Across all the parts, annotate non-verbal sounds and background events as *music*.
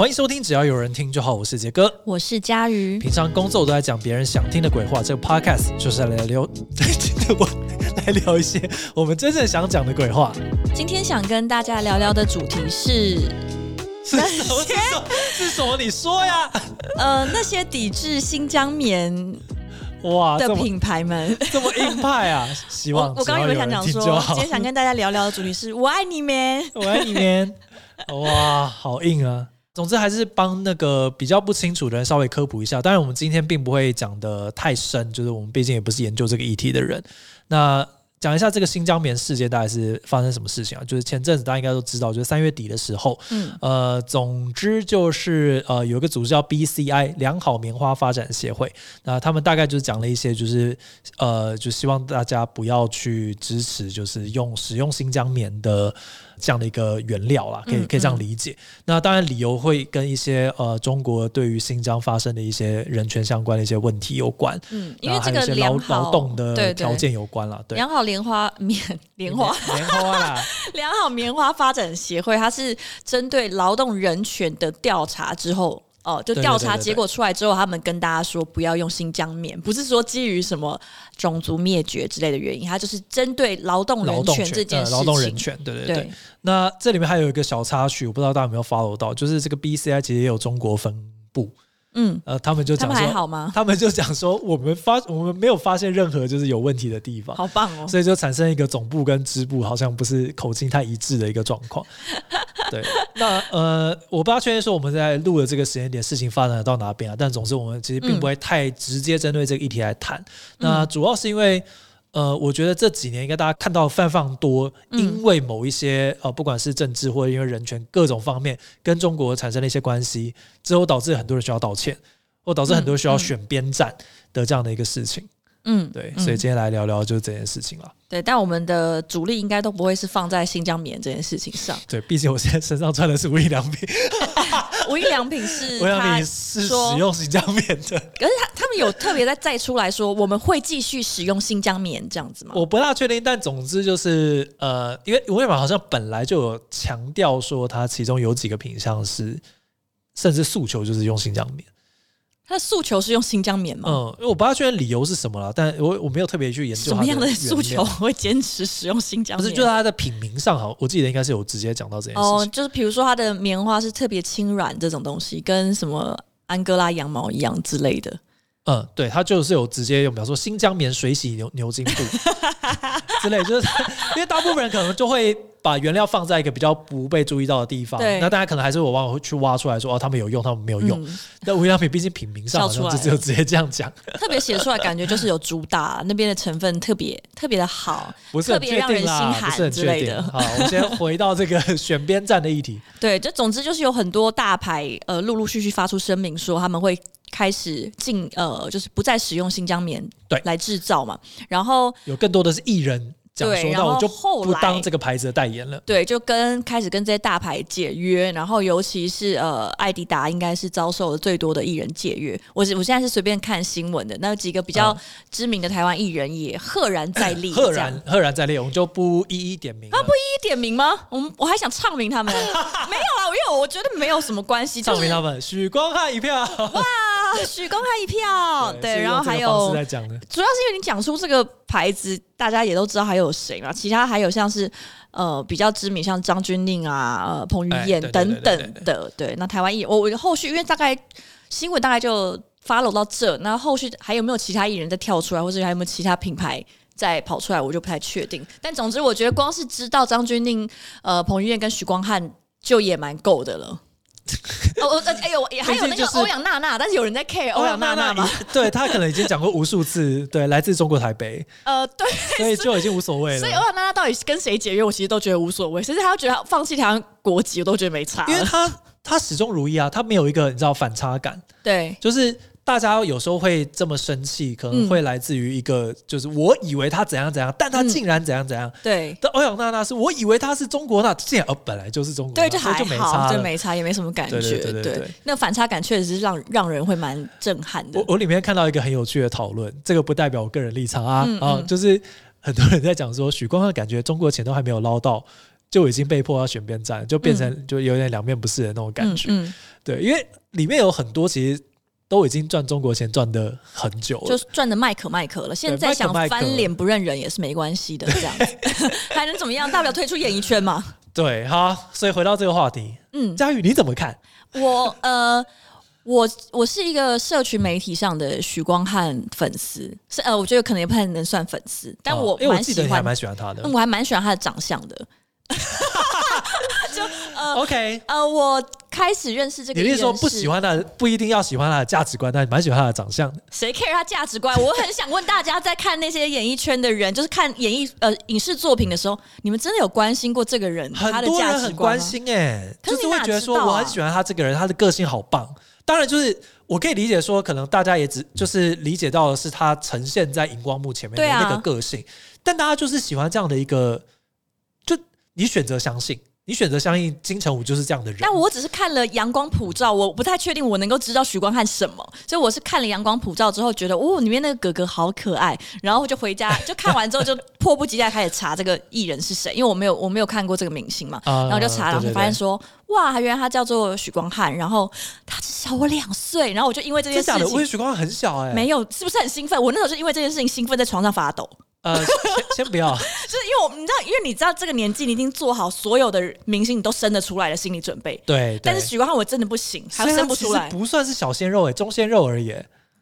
欢迎收听，只要有人听就好。我是杰哥，我是佳瑜。平常工作都在讲别人想听的鬼话，这个 podcast 就是来聊，我 *laughs* 来聊一些我们真正想讲的鬼话。今天想跟大家聊聊的主题是是什么？是什么？你说呀？呃，那些抵制新疆棉哇的品牌们这么硬派啊！*laughs* 希望我刚刚有想讲说，今天想跟大家聊聊的主题是我爱你棉，我爱你棉。哇，好硬啊！总之还是帮那个比较不清楚的人稍微科普一下。当然，我们今天并不会讲的太深，就是我们毕竟也不是研究这个议题的人。那讲一下这个新疆棉事件大概是发生什么事情啊？就是前阵子大家应该都知道，就是三月底的时候，嗯，呃，总之就是呃有一个组织叫 BCI 良好棉花发展协会，那他们大概就是讲了一些，就是呃就希望大家不要去支持，就是用使用新疆棉的。这样的一个原料啦，可以可以这样理解。嗯嗯、那当然理由会跟一些呃中国对于新疆发生的一些人权相关的一些问题有关。嗯，因为这个劳劳动的条件有关了。对，良好莲花棉莲花 *laughs* 棉花啦，*laughs* 良好棉花发展协会，它是针对劳动人权的调查之后。哦，就调查结果出来之后，他们跟大家说不要用新疆棉，不是说基于什么种族灭绝之类的原因，它就是针对劳动人权这件事情。劳动人权，对对对。对，那这里面还有一个小插曲，我不知道大家有没有 follow 到，就是这个 BCI 其实也有中国分部。嗯，呃，他们就讲说，他们还好吗？*laughs* 他们就讲说，我们发我们没有发现任何就是有问题的地方，好棒哦！所以就产生一个总部跟支部好像不是口径太一致的一个状况。*laughs* 对，那呃，我不知道确认说我们在录的这个时间点事情发展到哪边啊？但总之我们其实并不会太直接针对这个议题来谈。嗯、那主要是因为。呃，我觉得这几年应该大家看到非常多，因为某一些呃，不管是政治或者因为人权各种方面跟中国产生了一些关系，之后导致很多人需要道歉，或导致很多人需要选边站的这样的一个事情。嗯，对，所以今天来聊聊就是这件事情了。对，但我们的主力应该都不会是放在新疆棉这件事情上。对，毕竟我现在身上穿的是无印良品。*laughs* 无印良品是，*laughs* 无印良品是使用新疆棉的。*laughs* 可是他他们有特别在再出来说，我们会继续使用新疆棉这样子吗？我不大确定，但总之就是呃，因为无印良品好像本来就有强调说，它其中有几个品项是，甚至诉求就是用新疆棉。他的诉求是用新疆棉吗？嗯，因为我不知道确认理由是什么了，但我我没有特别去研究什么样的诉求会坚持使用新疆棉。不是，就是它的品名上好，我记得应该是有直接讲到这件事情。哦，就是比如说它的棉花是特别轻软这种东西，跟什么安哥拉羊毛一样之类的。嗯，对，它就是有直接用，比方说新疆棉水洗牛牛津布 *laughs* 之类，就是 *laughs* 因为大部分人可能就会。把原料放在一个比较不被注意到的地方，对那大家可能还是我忘了去挖出来说哦，他们有用，他们没有用。嗯、但无印良品毕竟品名上好像就只有直接这样讲，特别写出来感觉就是有主打那边的成分特别特别的好，不是很确定啦，不是很确定。好，我们先回到这个选边站的议题。*laughs* 对，就总之就是有很多大牌呃陆陆续续发出声明说他们会开始进呃就是不再使用新疆棉对来制造嘛，然后有更多的是艺人。对，然后就不当这个牌子的代言了。对，就跟开始跟这些大牌解约，然后尤其是呃，艾迪达应该是遭受了最多的艺人解约。我我现在是随便看新闻的，那几个比较知名的台湾艺人也赫然在列，*coughs* 赫然赫然在列，我们就不一一点名。啊，不一一点名吗？我们我还想唱名他们，*laughs* 没有啊，因为我觉得没有什么关系。唱名他们，许光汉一票。哇，许光汉一票。对，然后还有，主要是因为你讲出这个牌子。大家也都知道还有谁嘛？其他还有像是呃比较知名，像张钧甯啊、呃彭于晏等等的。对，那台湾艺人，我我后续因为大概新闻大概就 follow 到这，那后续还有没有其他艺人再跳出来，或者还有没有其他品牌再跑出来，我就不太确定。但总之，我觉得光是知道张钧甯、呃彭于晏跟许光汉就也蛮够的了。*laughs* 哦，哎呦，也 *laughs* 还有那个欧阳娜娜，但是有人在 care 欧阳娜娜吗？对，他可能已经讲过无数次，对，来自中国台北。*laughs* 呃，对，所以就已经无所谓了。所以欧阳娜娜到底是跟谁解约，我其实都觉得无所谓。甚至他觉得放弃台湾国籍，我都觉得没差，因为他他始终如一啊，他没有一个你知道反差感。对，就是。大家有时候会这么生气，可能会来自于一个，就是我以为他怎样怎样，但他竟然怎样怎样。对，但欧阳娜娜是我以为他是中国，那竟然哦本来就是中国，对，就还就没差，就没差，也没什么感觉。对对对，那反差感确实是让让人会蛮震撼的。我我里面看到一个很有趣的讨论，这个不代表我个人立场啊啊，就是很多人在讲说，许光汉感觉中国钱都还没有捞到。就已经被迫要选边站，就变成就有点两面不是的那种感觉。嗯，嗯对，因为里面有很多其实都已经赚中国钱赚的很久了，就赚的麦可麦可了。现在想翻脸不认人也是没关系的，这样子还能怎么样？大不了退出演艺圈嘛。对，好，所以回到这个话题，嗯，佳宇你怎么看？我呃。我我是一个社群媒体上的许光汉粉丝，是呃，我觉得可能也不太能算粉丝，但我蛮喜欢，蛮喜欢他的，我还蛮喜欢他的长相的。*laughs* *laughs* 就呃，OK，呃，我开始认识这个，你是说不喜欢他，不一定要喜欢他的价值观，但蛮喜欢他的长相的。谁 care 他价值观？*laughs* 我很想问大家，在看那些演艺圈的人，就是看演艺呃影视作品的时候，你们真的有关心过这个人？他的价值观吗？很多人很关心哎、欸，可是就是会觉得说我很喜欢他这个人，他的个性好棒。当然，就是我可以理解说，可能大家也只就是理解到的是他呈现在荧光幕前面的那个个性，啊、但大家就是喜欢这样的一个，就你选择相信。你选择相信金城武就是这样的人，但我只是看了《阳光普照》，我不太确定我能够知道许光汉什么，所以我是看了《阳光普照》之后觉得，哦，里面那个哥哥好可爱，然后就回家就看完之后就迫不及待开始查这个艺人是谁，因为我没有我没有看过这个明星嘛，然后就查，然后就发现说，哇，原来他叫做许光汉，然后他只小我两岁，然后我就因为这件事情，我觉得许光汉很小哎、欸，没有，是不是很兴奋？我那时候是因为这件事情兴奋，在床上发抖。呃，先先不要，*laughs* 就是因为我你知道，因为你知道这个年纪，你已经做好所有的明星你都生得出来的心理准备。对，对但是许光汉我真的不行，还生不出来。不算是小鲜肉哎、欸，中鲜肉而已。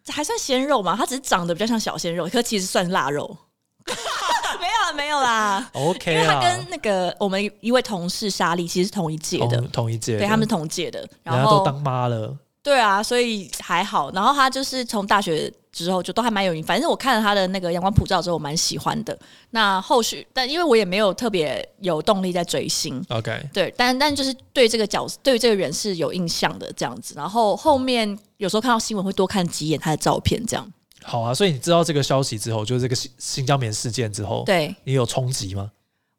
还算鲜肉嘛？他只是长得比较像小鲜肉，可其实算腊肉。*laughs* 没有啦，没有啦。OK，因为他跟那个我们一位同事莎莉其实是同一届的，同，同一届，对，他们是同届的，然后都当妈了。对啊，所以还好。然后他就是从大学之后就都还蛮有名。反正我看了他的那个《阳光普照》之后，我蛮喜欢的。那后续，但因为我也没有特别有动力在追星。OK，对，但但就是对这个角色，对这个人是有印象的这样子。然后后面有时候看到新闻会多看几眼他的照片，这样。好啊，所以你知道这个消息之后，就是这个新新疆棉事件之后，对你有冲击吗？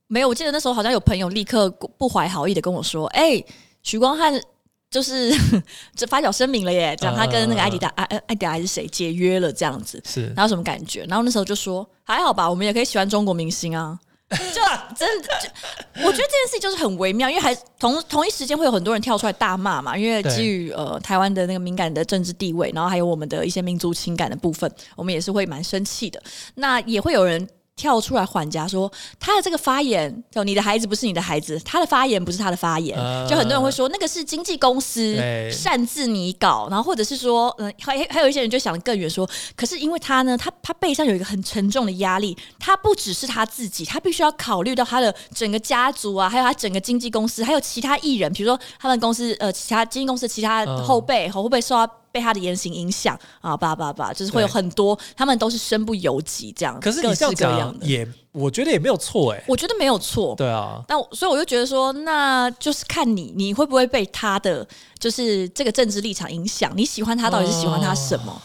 没有，我记得那时候好像有朋友立刻不怀好意的跟我说：“哎、欸，许光汉。”就是 *laughs* 这发表声明了耶，讲他跟那个艾迪达、艾艾迪达还是谁解约了这样子，是，然后什么感觉？然后那时候就说还好吧，我们也可以喜欢中国明星啊。*laughs* 就真的，就我觉得这件事情就是很微妙，因为还同同一时间会有很多人跳出来大骂嘛，因为基于呃台湾的那个敏感的政治地位，然后还有我们的一些民族情感的部分，我们也是会蛮生气的。那也会有人。跳出来缓颊说他的这个发言，就你的孩子不是你的孩子，他的发言不是他的发言，呃、就很多人会说那个是经纪公司擅自拟稿，然后或者是说，嗯，还还有一些人就想得更远，说，可是因为他呢，他他背上有一个很沉重的压力，他不只是他自己，他必须要考虑到他的整个家族啊，还有他整个经纪公司，还有其他艺人，比如说他们公司呃，其他经纪公司其他后辈，会不会受到？被他的言行影响啊，叭叭叭，就是会有很多，他们都是身不由己这样。可是你这样讲也，我觉得也没有错哎、欸，我觉得没有错。对啊，那所以我就觉得说，那就是看你，你会不会被他的就是这个政治立场影响？你喜欢他，到底是喜欢他什么？呃、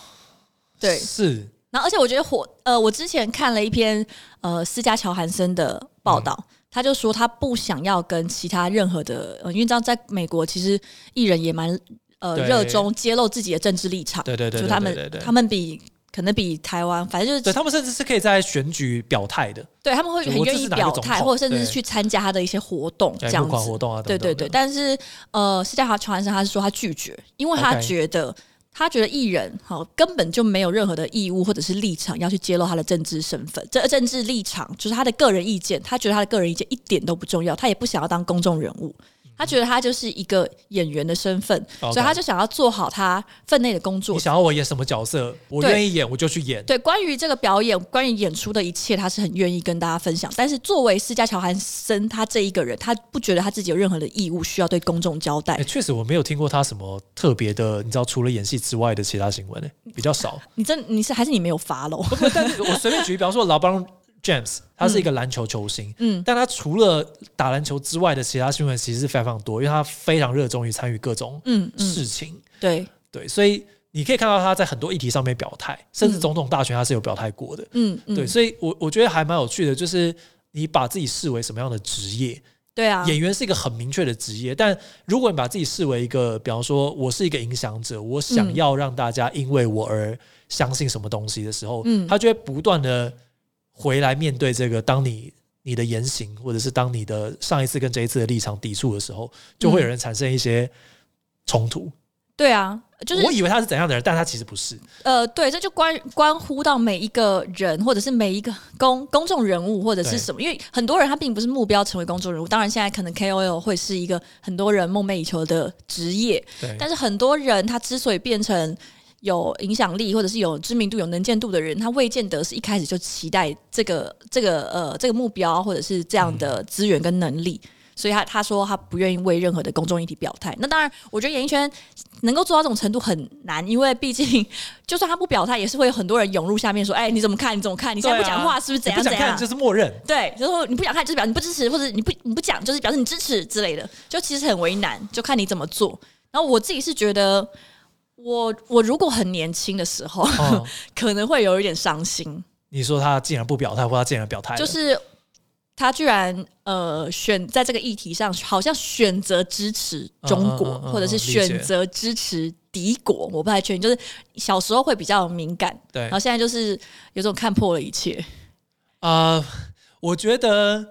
对，是。然后，而且我觉得火呃，我之前看了一篇呃私家乔韩森的报道，嗯、他就说他不想要跟其他任何的，呃、因为知道在美国其实艺人也蛮。呃，热衷揭露自己的政治立场，对对对，就他们他们比可能比台湾，反正就是对他们甚至是可以在选举表态的，对他们会很愿意表态，或者甚至是去参加他的一些活动这样子。活动啊，对对对。但是呃，私家乔韩森他是说他拒绝，因为他觉得 Okay 他觉得艺人好根本就没有任何的义务或者是立场要去揭露他的政治身份，这政治立场就是他的个人意见，他觉得他的个人意见一点都不重要，他也不想要当公众人物。他觉得他就是一个演员的身份所以他就想要做好他分内的工作。你想要我演什么角色，我愿意演，我就去演。对，关于这个表演，关于演出的一切，他是很愿意跟大家分享。但是作为私家乔韩森，他这一个人，他不觉得他自己有任何的义务需要对公众交代。确实，我没有听过他什么特别的，你知道，除了演戏之外的其他新闻呢，比较少。你真你是还是你没有？但是我随便举例，比方说老帮。James，他是一个篮球球星，嗯，但他除了打篮球之外的其他新闻其实是非常多，因为他非常热衷于参与各种嗯事情，嗯嗯、对。对，所以你可以看到他在很多议题上面表态，甚至总统大选他是有表态过的，嗯，嗯。对，所以我我觉得还蛮有趣的，就是你把自己视为什么样的职业？对啊，演员是一个很明确的职业，但如果你把自己视为一个，比方说我是一个影响者，我想要让大家因为我而相信什么东西的时候，嗯，他就会不断的。回来面对这个，当你你的言行，或者是当你的上一次跟这一次的立场抵触的时候，就会有人产生一些冲突。对啊，就是我以为他是怎样的人，但他其实不是。呃，对，这就关关乎到每一个人，或者是每一个公公众人物，或者是什么。因为很多人他并不是目标成为公众人物，当然现在可能 KOL 会是一个很多人梦寐以求的职业。但是很多人他之所以变成有影响力，或者是有知名度、有能见度的人，他未见得是一开始就期待这个这个呃这个目标，或者是这样的资源跟能力。嗯所以他他说他不愿意为任何的公众议题表态。那当然，我觉得演艺圈能够做到这种程度很难，因为毕竟 *laughs* 就算他不表态，也是会有很多人涌入下面说：“哎，你怎么看？你怎么看？你现在不讲话是不是怎样怎样？”就是默认。对，就是说你不想看，就是表示你不支持，或者你不你不讲，就是表示你支持之类的。就其实很为难，就看你怎么做。然后我自己是觉得，我我如果很年轻的时候，哦、*laughs* 可能会有一点伤心。你说他竟然不表态，或他竟然表态，就是。他居然呃选在这个议题上，好像选择支持中国，嗯嗯嗯嗯、或者是选择支持敌国，我不太确定。就是小时候会比较敏感，对，然后现在就是有种看破了一切。啊、呃，我觉得，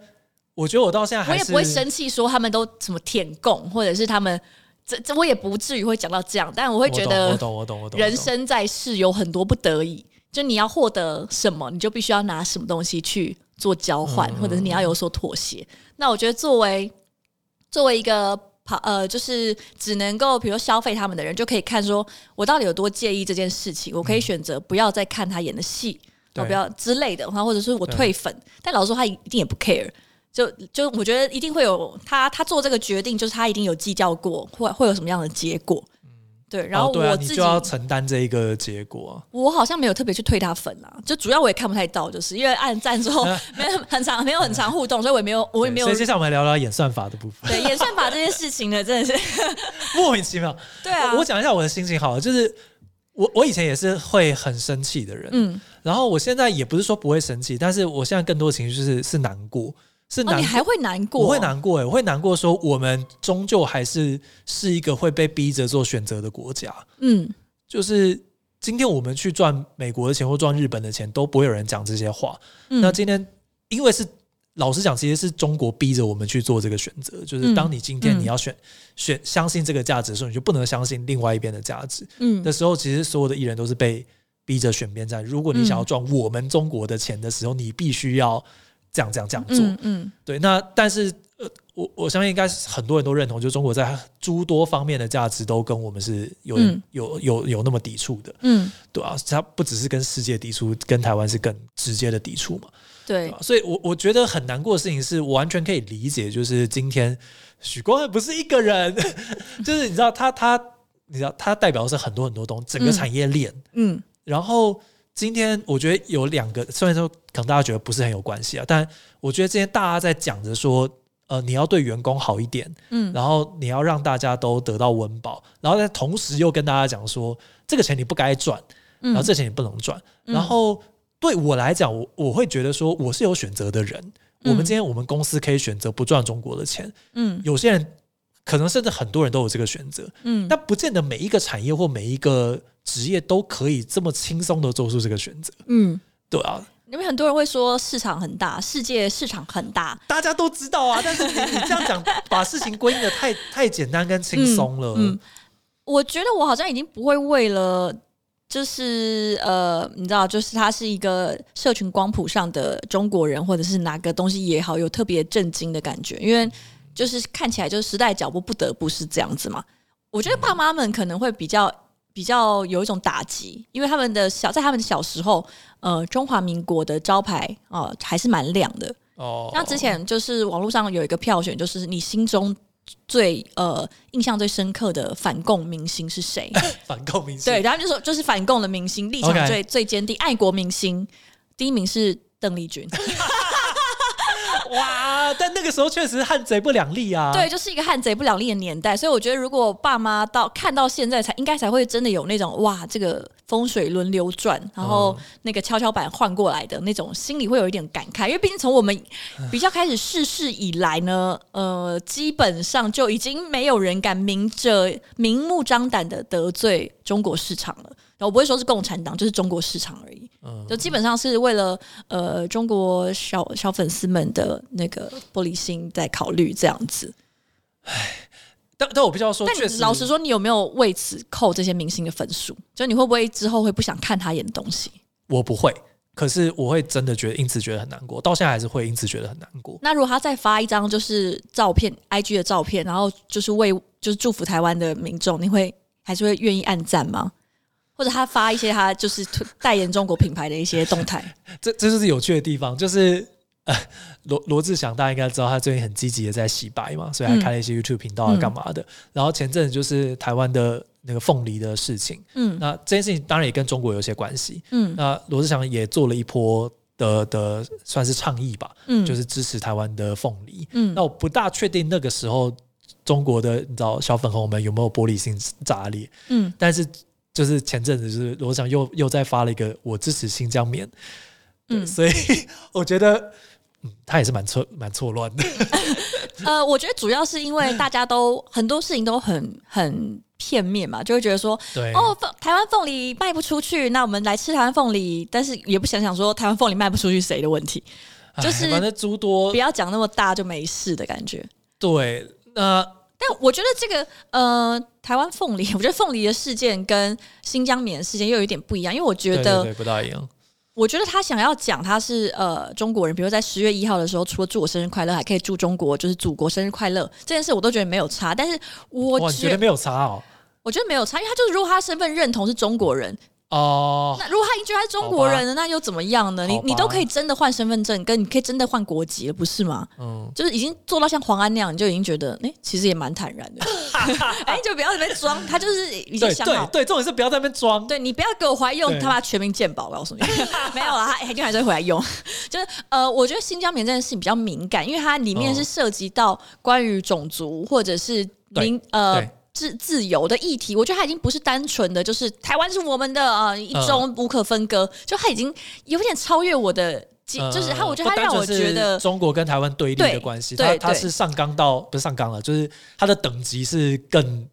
我觉得我到现在还是我也不会生气，说他们都什么舔共，或者是他们这这我也不至于会讲到这样，但我会觉得，我懂，我懂，我懂，人生在世有很多不得已，就你要获得什么，你就必须要拿什么东西去。做交换，或者是你要有所妥协。嗯、那我觉得，作为作为一个跑呃，就是只能够比如说消费他们的人，就可以看说我到底有多介意这件事情。我可以选择不要再看他演的戏，不要之类的，或者是我退粉。但老实说，他一定也不 care。就就我觉得一定会有他，他做这个决定，就是他一定有计较过，会会有什么样的结果。对，然后我自己、哦啊、就要承担这一个结果。我好像没有特别去推他粉啊，就主要我也看不太到，就是因为按赞之后没有很长，没有很长互动，所以我也没有，我也没有。所以接下来我们来聊聊演算法的部分。对，演算法这件事情呢，真的是 *laughs* 莫名其妙。对啊，我，讲一下我的心情好了，就是我我以前也是会很生气的人，嗯，然后我现在也不是说不会生气，但是我现在更多情绪是是难过。是难、哦，你还会难过？我会难过哎，我会难过，说我们终究还是是一个会被逼着做选择的国家。嗯，就是今天我们去赚美国的钱或赚日本的钱，都不会有人讲这些话。嗯、那今天，因为是老实讲，其实是中国逼着我们去做这个选择。就是当你今天你要选、嗯、选相信这个价值的时候，你就不能相信另外一边的价值。嗯，的时候，其实所有的艺人都是被逼着选边站。如果你想要赚我们中国的钱的时候，你必须要。这样这样这样做，嗯，嗯对。那但是呃，我我相信应该是很多人都认同，就是中国在诸多方面的价值都跟我们是有、嗯、有有有那么抵触的，嗯，对啊，它不只是跟世界抵触，跟台湾是更直接的抵触嘛，对，对。所以我我觉得很难过的事情是我完全可以理解，就是今天许光汉不是一个人，*laughs* 就是你知道他他你知道他代表的是很多很多东西，整个产业链，嗯，嗯然后。今天我觉得有两个，虽然说可能大家觉得不是很有关系啊，但我觉得今天大家在讲着说，呃，你要对员工好一点，嗯，然后你要让大家都得到温饱，然后在同时又跟大家讲说，这个钱你不该赚，然后这钱你不能赚，然后对我来讲，我我会觉得说我是有选择的人，我们今天我们公司可以选择不赚中国的钱，嗯，有些人可能甚至很多人都有这个选择，嗯，但不见得每一个产业或每一个。职业都可以这么轻松的做出这个选择，嗯，对啊，因为很多人会说市场很大，世界市场很大，大家都知道啊。但是你你这样讲，把事情归因的太太简单跟轻松了。嗯，嗯，我觉得我好像已经不会为了，就是呃，你知道，就是他是一个社群光谱上的中国人，或者是哪个东西也好，有特别震惊的感觉，因为就是看起来就是时代脚步不得不是这样子嘛。我觉得爸妈们可能会比较。比较有一种打击，因为他们的小在他们的小时候，呃，中华民国的招牌啊、呃、还是蛮亮的。哦，那之前就是网络上有一个票选，就是你心中最呃印象最深刻的反共明星是谁？*laughs* 反共明星对，然后就说就是反共的明星，立场最.最坚定，爱国明星，第一名是邓丽君。*laughs* 哇！但那个时候确实汉贼不两立啊。对，就是一个汉贼不两立的年代，所以我觉得如果爸妈到看到现在才应该才会真的有那种哇，这个风水轮流转，然后那个跷跷板换过来的那种，心里会有一点感慨，因为毕竟从我们比较开始世事以来呢，呃，基本上就已经没有人敢明着明目张胆的得罪中国市场了。我不会说是共产党，就是中国市场而已。嗯，就基本上是为了呃中国小小粉丝们的那个玻璃心在考虑这样子。唉，但但我不知道说，但老实说，你有没有为此扣这些明星的分数？就你会不会之后会不想看他演的东西？我不会，可是我会真的觉得因此觉得很难过，到现在还是会因此觉得很难过。那如果他再发一张就是照片，IG 的照片，然后就是为就是祝福台湾的民众，你会还是会愿意按赞吗？或者他发一些他就是代言中国品牌的一些动态，*laughs* 这这就是有趣的地方。就是呃，罗罗志祥大家应该知道，他最近很积极的在洗白嘛，所以还开了一些 YouTube 频道啊，干嘛的。嗯、然后前阵子就是台湾的那个凤梨的事情，嗯，那这件事情当然也跟中国有些关系，嗯，那罗志祥也做了一波的的算是倡议吧，嗯，就是支持台湾的凤梨，嗯，那我不大确定那个时候中国的你知道小粉红们有没有玻璃心炸裂，嗯，但是。就是前阵子，就是罗翔又又再发了一个我支持新疆棉，嗯，所以我觉得，嗯，他也是蛮错蛮错乱的。*laughs* 呃，我觉得主要是因为大家都很多事情都很很片面嘛，就会觉得说，对哦，台湾凤梨卖不出去，那我们来吃台湾凤梨，但是也不想想说台湾凤梨卖不出去谁的问题，就是反正诸多不要讲那么大就没事的感觉。对，那。但我觉得这个呃，台湾凤梨，*laughs* 我觉得凤梨的事件跟新疆棉事件又有一点不一样，因为我觉得不大一样。我觉得他想要讲他是呃中国人，比如在十月一号的时候，除了祝我生日快乐，还可以祝中国就是祖国生日快乐这件事，我都觉得没有差。但是我觉得没有差哦，我觉得没有差，因为他就是如果他身份认同是中国人。哦，那如果他已经觉得他是中国人了，那又怎么样呢？你你都可以真的换身份证，跟你可以真的换国籍了，不是吗？嗯，就是已经做到像黄安那样，你就已经觉得，哎，其实也蛮坦然的。*laughs* 哎，就不要在那边装，他就是已经想好。对对，重点是不要在那边装。对，你不要给我回来用他妈全民健保，我告诉你，*laughs* 没有了，他一定还是会回来用。*laughs* 就是呃，我觉得新疆棉这件事情比较敏感，因为它里面是涉及到关于种族或者是民呃。自自由的议题，我觉得它已经不是单纯的，就是台湾是我们的啊，一中无可分割，嗯、就它已经有点超越我的，嗯、就是它，我觉得它让我觉得中国跟台湾对立的关系，它它是上纲到不是上纲了，就是它的等级是更。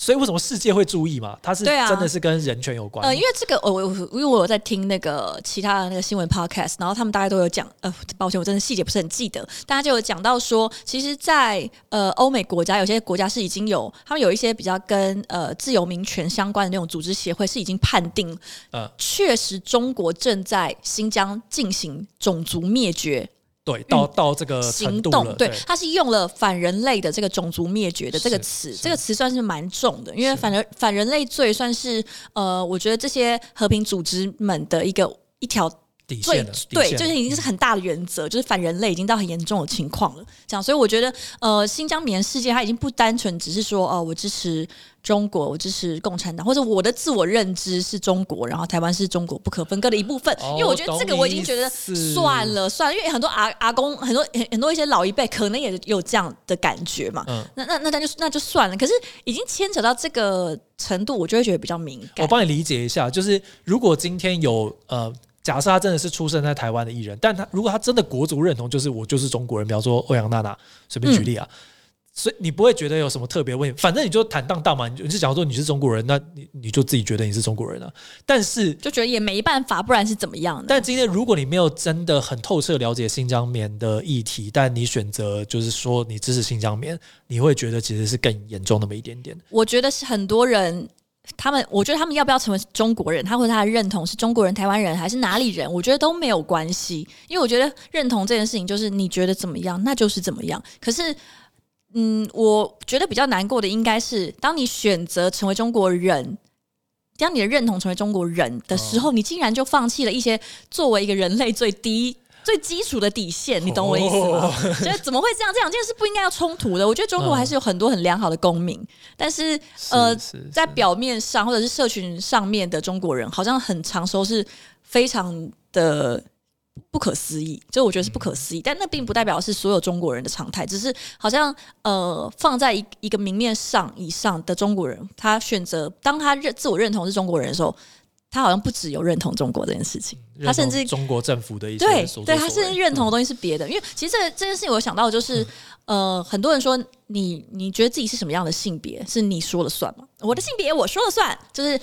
所以为什么世界会注意嘛？它是真的是跟人权有关。呃，因为这个，我我因为我有在听那个其他的那个新闻 podcast，然后他们大家都有讲。呃，抱歉，我真的细节不是很记得。大家就有讲到说，其实在，在呃欧美国家，有些国家是已经有他们有一些比较跟呃自由民权相关的那种组织协会，是已经判定，呃，确实中国正在新疆进行种族灭绝。对，到到这个行动，对，他是用了反人类的这个种族灭绝的这个词，这个词算是蛮重的，因为反人反人类罪算是呃，我觉得这些和平组织们的一个一条底线，对，就是已经是很大的原则，就是反人类已经到很严重的情况了。这样，所以我觉得呃，新疆棉事件它已经不单纯只是说哦、呃，我支持。中国，我支持共产党，或者我的自我认知是中国，然后台湾是中国不可分割的一部分。哦、因为我觉得这个我已经觉得算了算了，因为很多阿阿公，很多很很多一些老一辈可能也有这样的感觉嘛。嗯，那那那那就那就算了。可是已经牵扯到这个程度，我就会觉得比较敏感。我帮你理解一下，就是如果今天有呃，假设他真的是出生在台湾的艺人，但他如果他真的国族认同就是我就是中国人，比方说欧阳娜娜，随便举例啊。嗯所以你不会觉得有什么特别问题，反正你就坦荡荡嘛，你就讲说你是中国人，那你你就自己觉得你是中国人啊。但是就觉得也没办法，不然是怎么样？但今天如果你没有真的很透彻了解新疆棉的议题，但你选择就是说你支持新疆棉，你会觉得其实是更严重那么一点点。我觉得是很多人，他们我觉得他们要不要成为中国人，他或者他的认同是中国人、台湾人还是哪里人，我觉得都没有关系，因为我觉得认同这件事情就是你觉得怎么样，那就是怎么样。可是。嗯，我觉得比较难过的应该是，当你选择成为中国人，当你的认同成为中国人的时候，哦、你竟然就放弃了一些作为一个人类最低、最基础的底线。你懂我意思吗？所以、哦、*laughs* 怎么会这样？这两件事不应该要冲突的。我觉得中国还是有很多很良好的公民，嗯、但是，呃，是是在表面上或者是社群上面的中国人，好像很常说是非常的。不可思议，就我觉得是不可思议，但那并不代表是所有中国人的常态，只是好像呃放在一一个明面上以上的中国人，他选择当他认自我认同是中国人的时候，他好像不只有认同中国这件事情，他甚至中国政府的一些对对，他甚至认同的东西是别的。嗯、因为其实这这件事情，我想到的就是。嗯呃，很多人说你你觉得自己是什么样的性别，是你说了算吗？我的性别我说了算，就是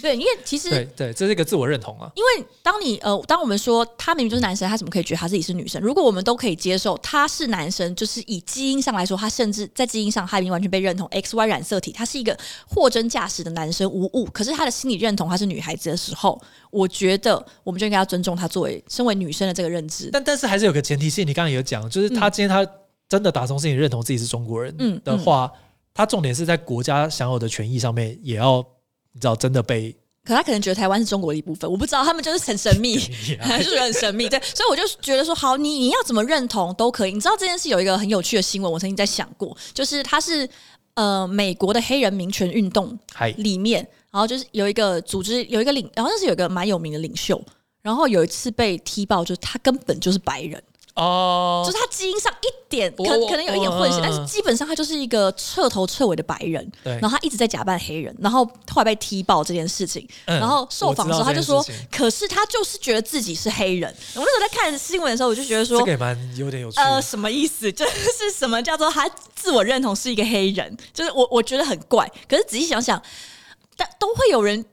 对，因为其实对对，这是一个自我认同啊。因为当你呃，当我们说他明明就是男生，他怎么可以觉得他自己是女生？如果我们都可以接受他是男生，就是以基因上来说，他甚至在基因上他已经完全被认同 X Y 染色体，他是一个货真价实的男生无误。可是他的心理认同他是女孩子的时候，我觉得我们就应该要尊重他作为身为女生的这个认知。但但是还是有个前提性，你刚刚有讲，就是他今天他。嗯真的打从心里认同自己是中国人的话，嗯嗯、他重点是在国家享有的权益上面，也要你知道真的被。可他可能觉得台湾是中国的一部分，我不知道，他们就是很神秘，*laughs* 还 *laughs* 是很神秘。对，所以我就觉得说，好，你你要怎么认同都可以。你知道这件事有一个很有趣的新闻，我曾经在想过，就是他是呃美国的黑人民权运动里面，然后就是有一个组织有一个领，然后就是有一个蛮有名的领袖，然后有一次被踢爆，就是他根本就是白人。哦，就是他基因上一点可可能有一点混血，但是基本上他就是一个彻头彻尾的白人。对，然后他一直在假扮黑人，然后后来被踢爆这件事情。然后受访的时候他就说，可是他就是觉得自己是黑人。我那时候在看新闻的时候，我就觉得说，这个也蛮有点有趣。呃，什么意思？*laughs* 就是什么叫做他自我认同是一个黑人？就是我我觉得很怪。可是仔细想想，但都会有人。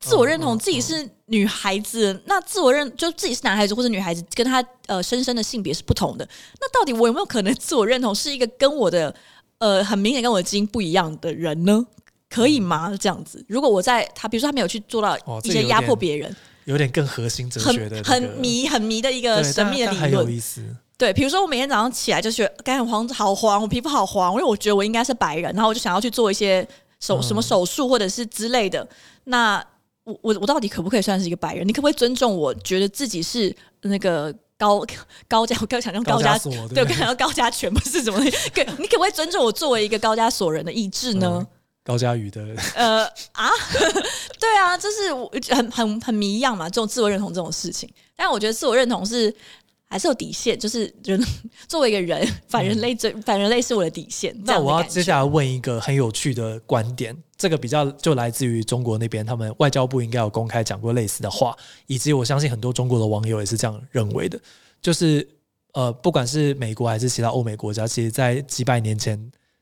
自我认同自己是女孩子，那自我认就自己是男孩子或者女孩子，跟他呃深深的性别是不同的。那到底我有没有可能自我认同是一个跟我的呃很明显跟我的基因不一样的人呢？可以吗？这样子，如果我在他比如说他没有去做到一些压迫别人，有点更核心哲学的、那个很，很迷很迷的一个神秘的理论，有意思。对，比如说我每天早上起来就觉得肝很黄，好黄，我皮肤好黄，因为我觉得我应该是白人，然后我就想要去做一些手什么手术或者是之类的。那我我我到底可不可以算是一个白人？你可不可以尊重我？觉得自己是那个高高加，我刚想用高加索，对，我刚想用高加权不是什么？可，你可不可以尊重我作为一个高加索人的意志呢？嗯、高加语的呃啊，*laughs* 对啊，就是我很很很迷一样嘛，这种自我认同这种事情。但我觉得自我认同是。还是有底线，就是人 *laughs* 作为一个人，反人类最、嗯、反人类是我的底线。那我要接下来问一个很有趣的观点，这个比较就来自于中国那边，他们外交部应该有公开讲过类似的话，以及我相信很多中国的网友也是这样认为的，就是呃，不管是美国还是其他欧美国家，其实在几百年前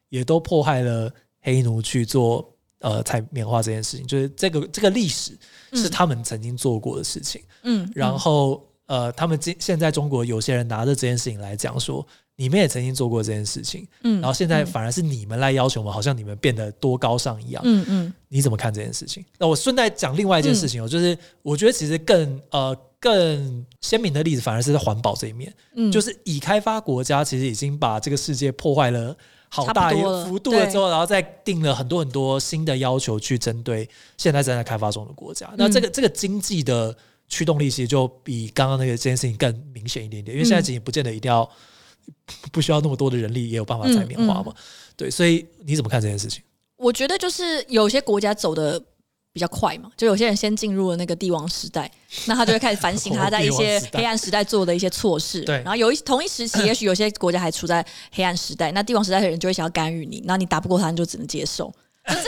也都迫害了黑奴去做呃采棉花这件事情，就是这个这个历史是他们曾经做过的事情。嗯，然后。呃，他们今现在中国有些人拿着这件事情来讲说，你们也曾经做过这件事情，嗯，然后现在反而是你们来要求我们，好像你们变得多高尚一样，嗯嗯，你怎么看这件事情？那我顺带讲另外一件事情哦，就是我觉得其实更呃更鲜明的例子，反而是在环保这一面，嗯，就是已开发国家其实已经把这个世界破坏了好大一个幅度了之后，然后再定了很多很多新的要求去针对现在正在开发中的国家，那这个这个经济的。驱动力其实就比刚刚那个这件事情更明显一点点，因为现在其实不见得一定要不需要那么多的人力，也有办法采棉花嘛。对，所以你怎么看这件事情？我觉得就是有些国家走的比较快嘛，就有些人先进入了那个帝王时代，那他就会开始反省 *laughs* 他在一些黑暗时代做的一些错事。对，然后有一同一时期，也许有些国家还处在黑暗时代，那帝王时代的人就会想要干预你，然后你打不过他，你就只能接受。这是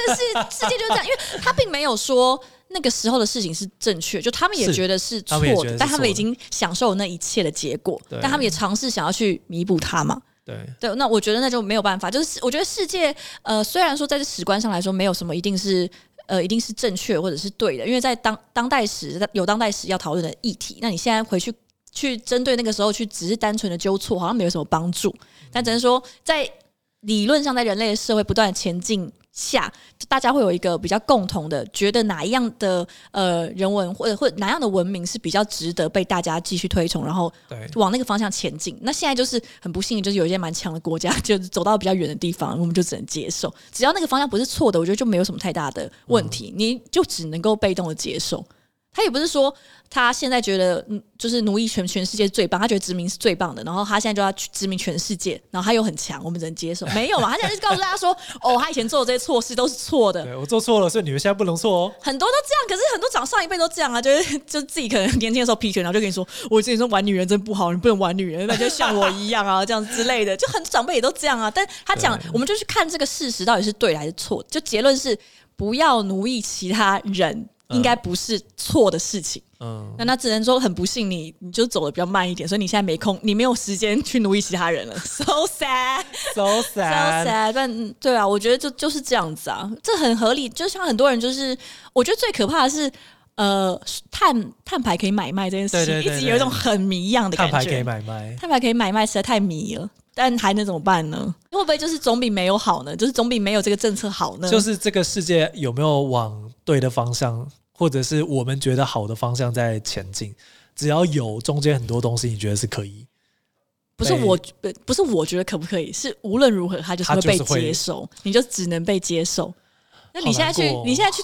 世界就是这样，因为他并没有说。那个时候的事情是正确，就他们也觉得是错的，但他们已经享受了那一切的结果，但他们也尝试想要去弥补它嘛。对对，那我觉得那就没有办法。就是我觉得世界呃，虽然说在这史观上来说没有什么一定是呃一定是正确或者是对的，因为在当当代史有当代史要讨论的议题，那你现在回去去针对那个时候去只是单纯的纠错，好像没有什么帮助。但只能说在理论上，在人类的社会不断的前进。下，大家会有一个比较共同的，觉得哪一样的呃人文或者或者哪样的文明是比较值得被大家继续推崇，然后往那个方向前进。那现在就是很不幸，就是有一些蛮强的国家，就走到比较远的地方，我们就只能接受。只要那个方向不是错的，我觉得就没有什么太大的问题，你就只能够被动的接受。他也不是说他现在觉得嗯，就是奴役全全世界最棒，他觉得殖民是最棒的，然后他现在就要去殖民全世界，然后他又很强，我们只能接受。没有嘛？他现在就告诉大家说，哦，他以前做的这些错事都是错的。对，我做错了，所以你们现在不能错哦。很多都这样，可是很多长上一辈都这样啊，就是就自己可能年轻的时候皮权，然后就跟你说，我之前说玩女人真不好，你不能玩女人，那就像我一样啊，这样之类的，就很多长辈也都这样啊。但他讲，我们就去看这个事实到底是对还是错，就结论是不要奴役其他人。应该不是错的事情。嗯，那那只能说很不幸你，你你就走的比较慢一点，所以你现在没空，你没有时间去奴役其他人了。*laughs* So sad，so sad，so sad。但对啊，我觉得就就是这样子啊，这很合理。就像很多人就是，我觉得最可怕的是，呃，碳碳排可以买卖这件事情，一直有一种很迷一样的感觉。碳排可以买卖，碳排可以买卖，实在太迷了。但还能怎么办呢？会不会就是总比没有好呢？就是总比没有这个政策好呢？就是这个世界有没有往对的方向，或者是我们觉得好的方向在前进？只要有中间很多东西，你觉得是可以？不是我，不不是我觉得可不可以？是无论如何，它就是会被接受，你就只能被接受。那你现在去，你现在去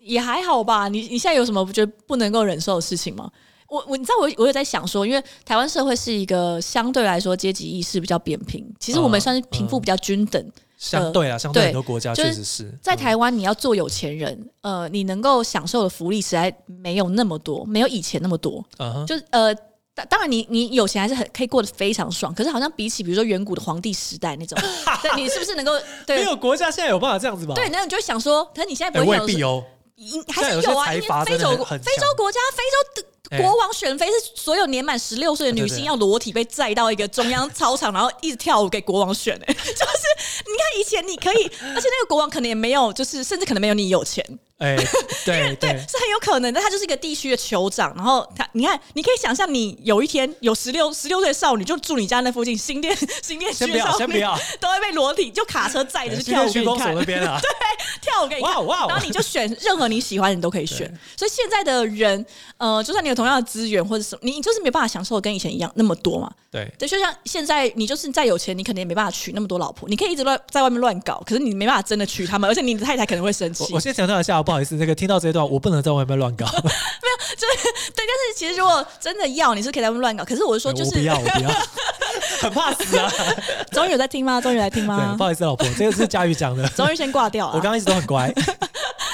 也还好吧？你你现在有什么觉得不能够忍受的事情吗？我我你知道我我有在想说，因为台湾社会是一个相对来说阶级意识比较扁平，其实我们算是贫富比较均等。嗯嗯、相对啊，相对很多国家确实是。在台湾，你要做有钱人，呃，你能够享受的福利实在没有那么多，没有以前那么多。嗯、就呃，当然你你有钱还是很可以过得非常爽，可是好像比起比如说远古的皇帝时代那种，*laughs* 对，你是不是能够？*laughs* 对，没有国家现在有办法这样子吧？对，那你就会想说，可是你现在不会、欸、未必哦，还是有啊，因为非洲非洲国家非洲的。国王选妃是所有年满十六岁的女性要裸体被载到一个中央操场，然后一直跳舞给国王选。哎，就是你你看以前你可以，而且那个国王可能也没有，就是甚至可能没有你有钱。哎，*laughs* 对对，是很有可能的。他就是一个地区的酋长，然后他，你看，你可以想象，你有一天有十六十六岁少女就住你家那附近，新店新店区少女 *laughs* 都会被裸体就卡车载着去跳舞给你看。*laughs* 对，跳舞给你看。然后你就选任何你喜欢的，你都可以选。所以现在的人，呃，就算你有同样的资源或者什么，你就是没办法享受跟以前一样那么多嘛。对，对就像现在你就是再有钱，你肯定也没办法娶那么多老婆。你可以一直乱在外面乱搞，可是你没办法真的娶他们，而且你的太太可能会生气。我先强调一下，不好意思，这个听到这一段，我不能在外面乱搞。*laughs* 没有，就是对，但是其实如果真的要，你是可以在外面乱搞。可是我是说，就是、不要，我不要，*laughs* 很怕死啊！终于有在听吗？终于来听吗？不好意思，老婆，这个是佳宇讲的。终于先挂掉了。我刚刚一直都很乖。*laughs*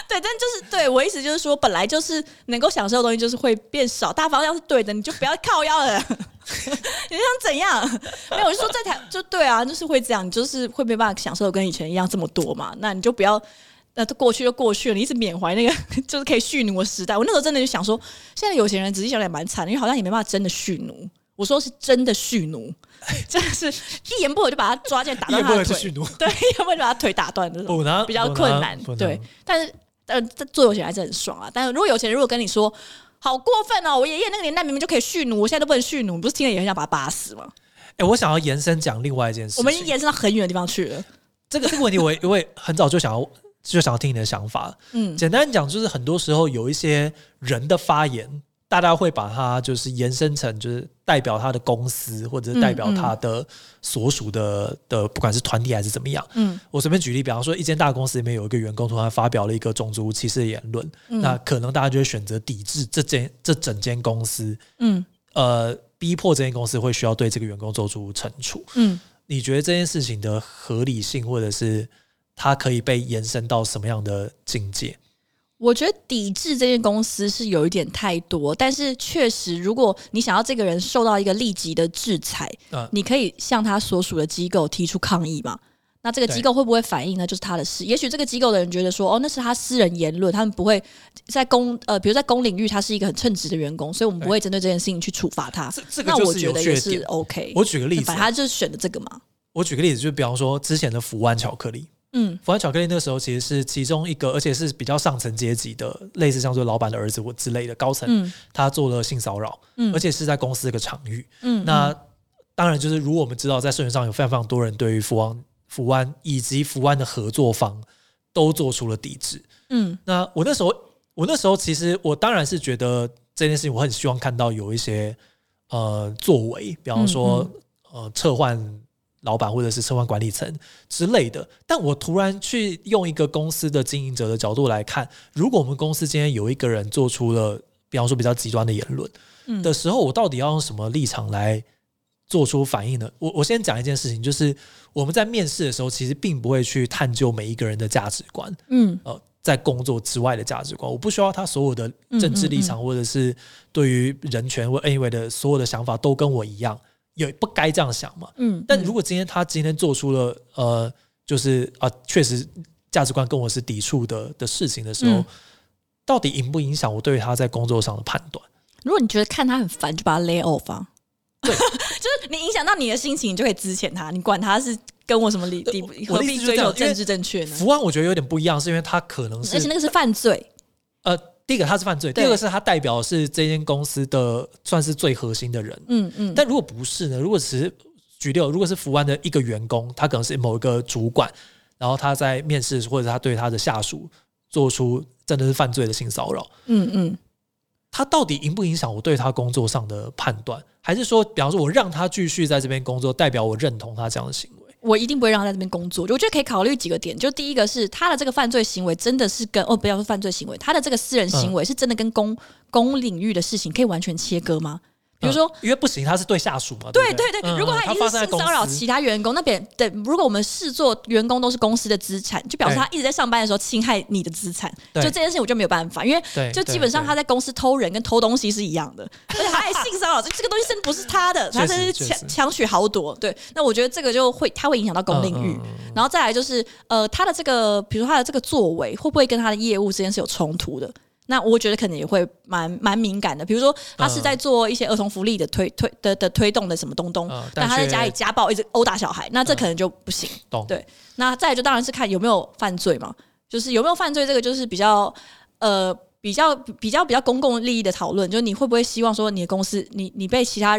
对，但就是对我意思就是说，本来就是能够享受的东西，就是会变少。大方向是对的，你就不要靠腰了。你想怎样？没有，我就说在台就对啊，就是会这样，你就是会没办法享受跟以前一样这么多嘛。那你就不要。那都过去就过去了，你一直缅怀那个 *laughs* 就是可以蓄奴的时代。我那时候真的就想说，现在有钱人仔细想想也蛮惨的，因为好像也没办法真的蓄奴。我说是真的蓄奴，真的是一言不合就把他抓进来打断他的腿。对，一言不合就把他腿打断的，比较困难。对，但是但做有钱人还是很爽啊。但是如果有钱人如果跟你说好过分哦，我爷爷那个年代明明就可以蓄奴，我现在都不能蓄奴，不是听了也很想把他打死吗？哎、欸，我想要延伸讲另外一件事，我们已经延伸到很远的地方去了。这个这个问题我，我因为很早就想要。就想要听你的想法。嗯，简单讲就是，很多时候有一些人的发言，大家会把它就是延伸成就是代表他的公司，或者是代表他的所属的的，不管是团体还是怎么样。嗯，我随便举例，比方说，一间大公司里面有一个员工突然发表了一个种族歧视的言论，那可能大家就会选择抵制这间这整间公司。嗯，呃，逼迫这间公司会需要对这个员工做出惩处。嗯，你觉得这件事情的合理性，或者是？它可以被延伸到什么样的境界？我觉得抵制这间公司是有一点太多，但是确实，如果你想要这个人受到一个立即的制裁，嗯，你可以向他所属的机构提出抗议嘛。那这个机构会不会反应呢？就是他的事。也许这个机构的人觉得说，哦，那是他私人言论，他们不会在公呃，比如在公领域，他是一个很称职的员工，所以我们不会针对这件事情去处罚他。这我觉得也是 OK。我举个例子，反正他就是选的这个嘛。我举个例子，就比方说之前的福湾巧克力。嗯，福安巧克力那个时候其实是其中一个，而且是比较上层阶级的，类似像做老板的儿子或之类的高层，嗯、他做了性骚扰，嗯、而且是在公司这个场域。嗯，那当然就是如果我们知道，在社群上有非常非常多人对于福安、福安以及福安的合作方都做出了抵制。嗯，那我那时候，我那时候其实我当然是觉得这件事情，我很希望看到有一些呃作为，比方说、呃撤换。老板或者是车管管理层之类的，但我突然去用一个公司的经营者的角度来看，如果我们公司今天有一个人做出了，比方说比较极端的言论的时候，我到底要用什么立场来做出反应呢？我我先讲一件事情，就是我们在面试的时候，其实并不会去探究每一个人的价值观，嗯，呃，在工作之外的价值观，我不需要他所有的政治立场或者是对于人权或 anyway 的所有的想法都跟我一样。也不该这样想嘛，嗯，但如果今天他今天做出了呃，就是啊，确实价值观跟我是抵触的的事情的时候，嗯、到底影不影响我对他在工作上的判断？如果你觉得看他很烦，就把他 lay off 啊。对，*laughs* 就是你影响到你的心情，你就可以支遣他。你管他是跟我什么理理，何必追求政治正确呢？福安我觉得有点不一样，是因为他可能是，而且那个是犯罪。呃，第一个他是犯罪，第二个是他代表是这间公司的算是最核心的人。嗯嗯。但如果不是呢？如果只是举例，如果是福安的一个员工，他可能是某一个主管，然后他在面试或者他对他的下属做出真的是犯罪的性骚扰。嗯嗯。他到底影不影响我对他工作上的判断？还是说，比方说，我让他继续在这边工作，代表我认同他这样的行为？我一定不会让他在这边工作。我觉得可以考虑几个点。就第一个是他的这个犯罪行为真的是跟哦，不要说犯罪行为，他的这个私人行为是真的跟公、嗯、公领域的事情可以完全切割吗？比如说、嗯，因为不行，他是对下属嘛。对对对，对，如果他已经是性骚扰其他员工，那别对，如果我们视作员工都是公司的资产，就表示他一直在上班的时候侵害你的资产。就这件事情，我就没有办法，因为就基本上他在公司偷人跟偷东西是一样的，而且他还性骚扰，这个东西甚至不是他的，*laughs* 他是强强取豪夺。对，那我觉得这个就会，他会影响到公领域。然后再来就是，呃，他的这个，比如说他的这个作为，会不会跟他的业务之间是有冲突的？那我觉得可能也会蛮蛮敏感的，比如说他是在做一些儿童福利的推推的的推动的什么东东，嗯、但他在家里家暴，一直殴打小孩，那这可能就不行。嗯、对，那再来就当然是看有没有犯罪嘛，就是有没有犯罪，这个就是比较呃比较比较比较公共利益的讨论，就是你会不会希望说你的公司，你你被其他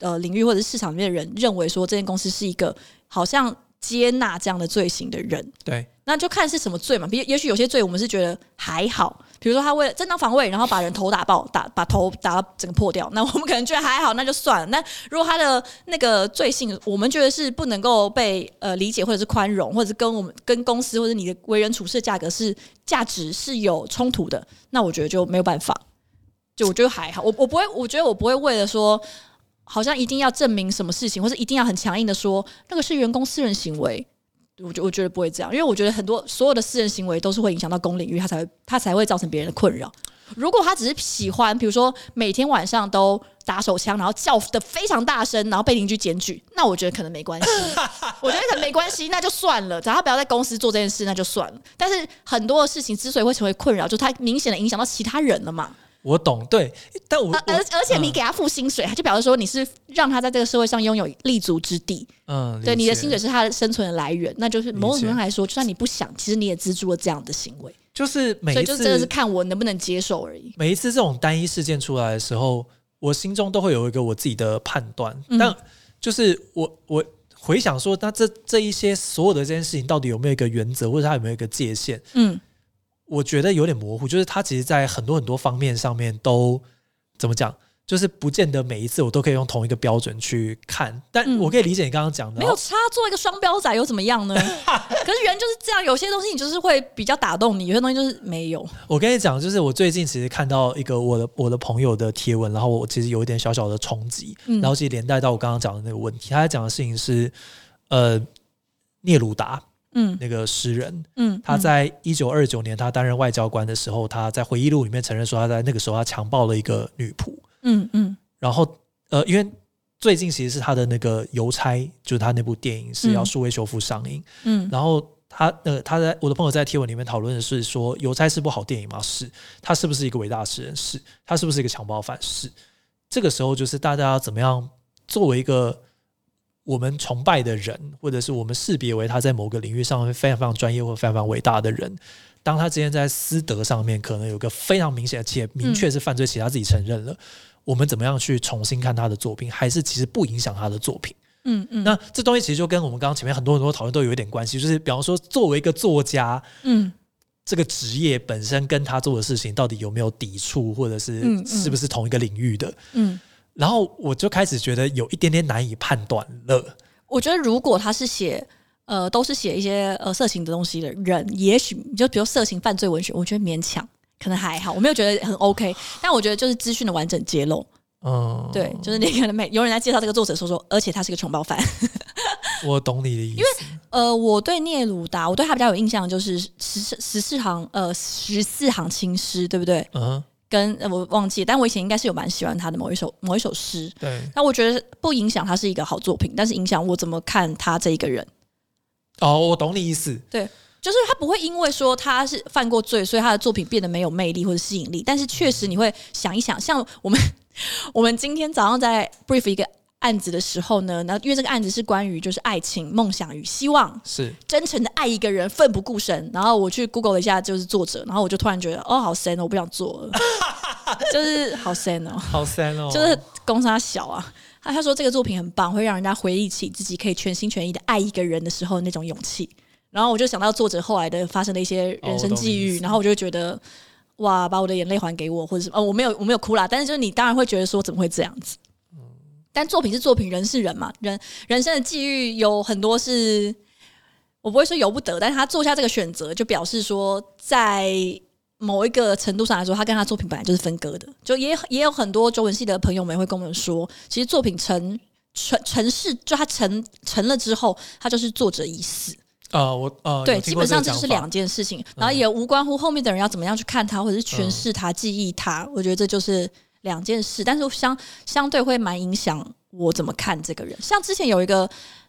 呃领域或者是市场里面的人认为说这间公司是一个好像接纳这样的罪行的人？对，那就看是什么罪嘛，比也许有些罪我们是觉得还好。比如说他为了正当防卫，然后把人头打爆，打把头打到整个破掉，那我们可能觉得还好，那就算了。那如果他的那个罪性，我们觉得是不能够被呃理解，或者是宽容，或者是跟我们跟公司或者你的为人处事的价格是价值是有冲突的，那我觉得就没有办法。就我觉得还好，我我不会，我觉得我不会为了说，好像一定要证明什么事情，或者一定要很强硬的说那个是员工私人行为。我觉我觉得不会这样，因为我觉得很多所有的私人行为都是会影响到公领域，他才会他才会造成别人的困扰。如果他只是喜欢，比如说每天晚上都打手枪，然后叫的非常大声，然后被邻居检举，那我觉得可能没关系。*laughs* 我觉得可能没关系，那就算了，只要他不要在公司做这件事，那就算了。但是很多的事情之所以会成为困扰，就他明显的影响到其他人了嘛。我懂，对，但我而而且你给他付薪水，他、嗯、就表示说你是让他在这个社会上拥有立足之地。嗯，对，你的薪水是他的生存的来源，那就是某种程度来说，就算你不想，其实你也资助了这样的行为。就是每一次，就真的是看我能不能接受而已。每一次这种单一事件出来的时候，我心中都会有一个我自己的判断。嗯、但就是我我回想说，那这这一些所有的这件事情，到底有没有一个原则，或者它有没有一个界限？嗯。我觉得有点模糊，就是他其实，在很多很多方面上面都怎么讲，就是不见得每一次我都可以用同一个标准去看。但我可以理解你刚刚讲的，没有他，做一个双标仔又怎么样呢？*laughs* 可是人就是这样，有些东西你就是会比较打动你，有些东西就是没有。我跟你讲，就是我最近其实看到一个我的我的朋友的贴文，然后我其实有一点小小的冲击，然后其实连带到我刚刚讲的那个问题。他在讲的事情是，呃，聂鲁达。嗯，那个诗人，嗯，他在一九二九年他担任外交官的时候，他在回忆录里面承认说，他在那个时候他强暴了一个女仆，嗯嗯，然后呃，因为最近其实是他的那个邮差，就是他那部电影是要数位修复上映，嗯，然后他呃，他在我的朋友在贴文里面讨论的是说，邮差是部好电影吗？是，他是不是一个伟大诗人？是，他是不是一个强暴犯？是，这个时候就是大家怎么样作为一个。我们崇拜的人，或者是我们识别为他在某个领域上面非常非常专业或非常非常伟大的人，当他之前在私德上面可能有个非常明显且明确是犯罪，且他自己承认了，我们怎么样去重新看他的作品，还是其实不影响他的作品？嗯嗯。那这东西其实就跟我们刚刚前面很多很多讨论都有一点关系，就是比方说作为一个作家，嗯，这个职业本身跟他做的事情到底有没有抵触，或者是是不是同一个领域的？嗯。嗯然后我就开始觉得有一点点难以判断了。我觉得如果他是写呃都是写一些呃色情的东西的人，也许就比如色情犯罪文学，我觉得勉强可能还好，我没有觉得很 OK。*laughs* 但我觉得就是资讯的完整揭露，嗯，对，就是你可能每有人来介绍这个作者说说，而且他是个穷暴犯。我懂你的意思，因为呃，我对聂鲁达，我对他比较有印象，就是十十四行呃十四行情诗，对不对？嗯。跟我忘记，但我以前应该是有蛮喜欢他的某一首某一首诗。对，那我觉得不影响他是一个好作品，但是影响我怎么看他这一个人。哦，我懂你意思。对，就是他不会因为说他是犯过罪，所以他的作品变得没有魅力或者吸引力。但是确实你会想一想，像我们 *laughs* 我们今天早上在 brief 一个案子的时候呢，那因为这个案子是关于就是爱情、梦想与希望，是真诚的爱一个人，奋不顾身。然后我去 Google 了一下，就是作者，然后我就突然觉得，哦，好 sad 哦，我不想做了，*laughs* 就是好 sad 哦，好 sad 哦，就是公差小啊。他他说这个作品很棒，会让人家回忆起自己可以全心全意的爱一个人的时候那种勇气。然后我就想到作者后来的发生的一些人生际遇，哦、然后我就觉得哇，把我的眼泪还给我，或者什么哦，我没有我没有哭啦，但是就是你当然会觉得说怎么会这样子？嗯、但作品是作品，人是人嘛，人人生的际遇有很多是，我不会说由不得，但是他做下这个选择，就表示说在某一个程度上来说，他跟他作品本来就是分割的。就也也有很多中文系的朋友们会跟我们说，其实作品成成成事，就他成成了之后，他就是作者已死。呃，我呃，对，基本上这就是两件事情，然后也无关乎后面的人要怎么样去看他，或者是诠释他、记忆他。我觉得这就是两件事，但是相相对会蛮影响我怎么看这个人。像之前有一个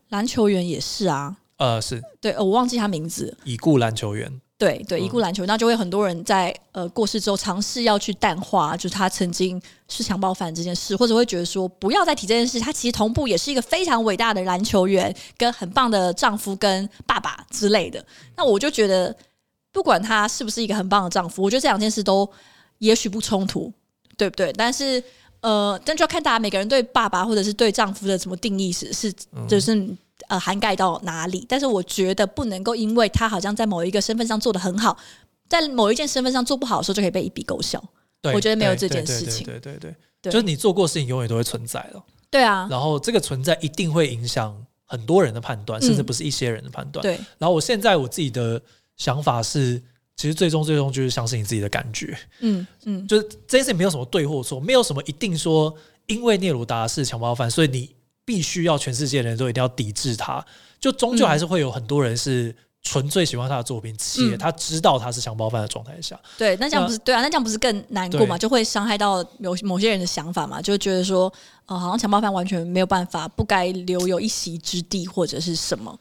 篮球员也是啊，呃，是对，呃，我忘记他名字，已故篮球员。对对，已故篮球，那就会很多人在呃过世之后尝试要去淡化，就是他曾经是强暴犯这件事，或者会觉得说不要再提这件事。他其实同步也是一个非常伟大的篮球员，跟很棒的丈夫跟爸爸之类的。那我就觉得，不管他是不是一个很棒的丈夫，我觉得这两件事都也许不冲突，对不对？但是呃，但就要看大家每个人对爸爸或者是对丈夫的什么定义是是就是。嗯呃，涵盖到哪里？但是我觉得不能够因为他好像在某一个身份上做得很好，在某一件身份上做不好的时候，就可以被一笔勾销。对，我觉得没有这件事情。对对对，对，对，对，就是你做过事情，永远都会存在了。对啊。然后这个存在一定会影响很多人的判断，甚至不是一些人的判断。对。然后我现在我自己的想法是，其实最终最终就是相信你自己的感觉。嗯嗯。就是这件事情没有什么对或错，没有什么一定说，因为聂鲁达是强暴犯，所以你。必须要全世界的人都一定要抵制他，就终究还是会有很多人是纯粹喜欢他的作品，且他知道他是强暴犯的状态下。对，那这样不是对啊？那这样不是更难过嘛？就会伤害到有某些人的想法嘛？就觉得说，呃，好像强暴犯完全没有办法，不该留有一席之地或者是什么。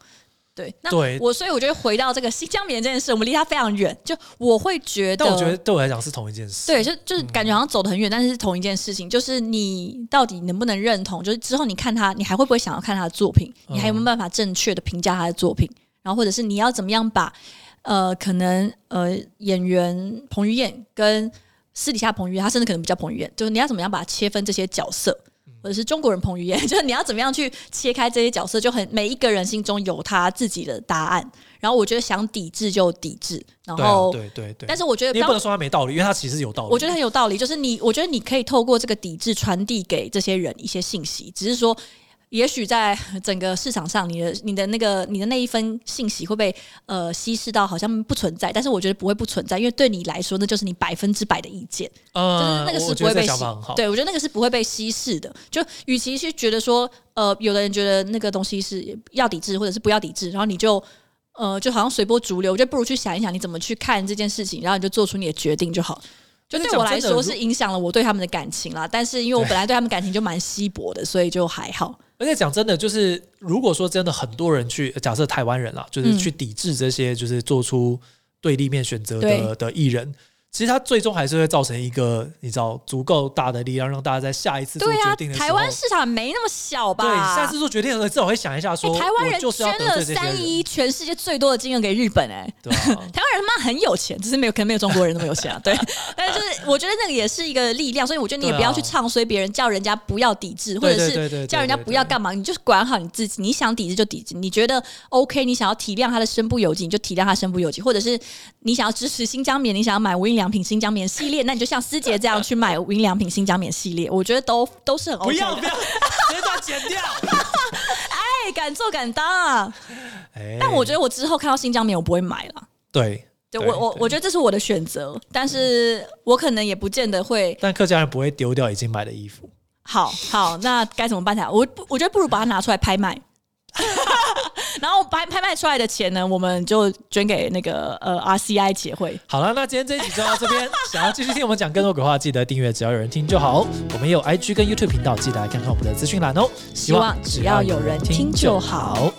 对，那我所以我觉得回到这个新疆棉这件事，我们离他非常远。就我会觉得，但我觉得对我来讲是同一件事。对，就就是感觉好像走得很远，嗯，但是是同一件事情。就是你到底能不能认同？就是之后你看他，你还会不会想要看他的作品？你还有没有办法正确的评价他的作品？嗯，然后或者是你要怎么样把呃可能呃演员彭于晏跟私底下彭于晏，他甚至可能不叫彭于晏，就是你要怎么样把它切分这些角色？或者是中国人彭于晏，*laughs* 就是你要怎么样去切开这些角色，就很每一个人心中有他自己的答案。然后我觉得想抵制就抵制，然后对、啊、对对对。但是我觉得你不能说他没道理，因为他其实有道理。我觉得很有道理，就是你，我觉得你可以透过这个抵制传递给这些人一些信息，只是说。也许在整个市场上，你的你的那个你的那一份信息会被呃稀释到好像不存在，但是我觉得不会不存在，因为对你来说那就是你百分之百的意见，嗯，就是那个是不会被。对，我觉得那个是不会被稀释的。就与其是觉得说呃，有的人觉得那个东西是要抵制或者是不要抵制，然后你就呃就好像随波逐流，我觉得不如去想一想你怎么去看这件事情，然后你就做出你的决定就好。就对我来说是影响了我对他们的感情啦，但是因为我本来对他们感情就蛮稀薄的，所以就还好。而且讲真的，就是如果说真的很多人去假设台湾人啦，就是去抵制这些，就是做出对立面选择的的艺人。其实它最终还是会造成一个你知道足够大的力量，让大家在下一次做决定的时候，对啊，台湾市场没那么小吧？对，下次做决定的时候至少会想一下说，欸、台湾人捐了三亿，全世界最多的金额给日本、欸，哎，*laughs* 台湾人他妈很有钱，只是没有可能没有中国人那么有钱啊。对，*laughs* 但是就是我觉得那个也是一个力量，所以我觉得你也不要去唱衰别人，叫人家不要抵制，或者是叫人家不要干嘛，你就是管好你自己，你想抵制就抵制，你觉得 OK，你想要体谅他的身不由己，你就体谅他身不由己，或者是你想要支持新疆棉，你想要买无印良品新疆棉。系列，那你就像师姐这样去买无印良品新疆棉系列，我觉得都都是很 OK 的。不要不要，*laughs* 这段剪掉。*laughs* 哎，敢做敢当啊！哎、但我觉得我之后看到新疆棉，我不会买了。对，对我我我觉得这是我的选择，但是我可能也不见得会。但客家人不会丢掉已经买的衣服。好好，那该怎么办才好？我我觉得不如把它拿出来拍卖。*laughs* 然后拍拍卖出来的钱呢，我们就捐给那个呃 RCI 协会。好了，那今天这一集就到这边。想要继续听我们讲更多鬼话，记得订阅，只要有人听就好。我们也有 IG 跟 YouTube 频道，记得来看看我们的资讯栏哦。希望只要有人听就好。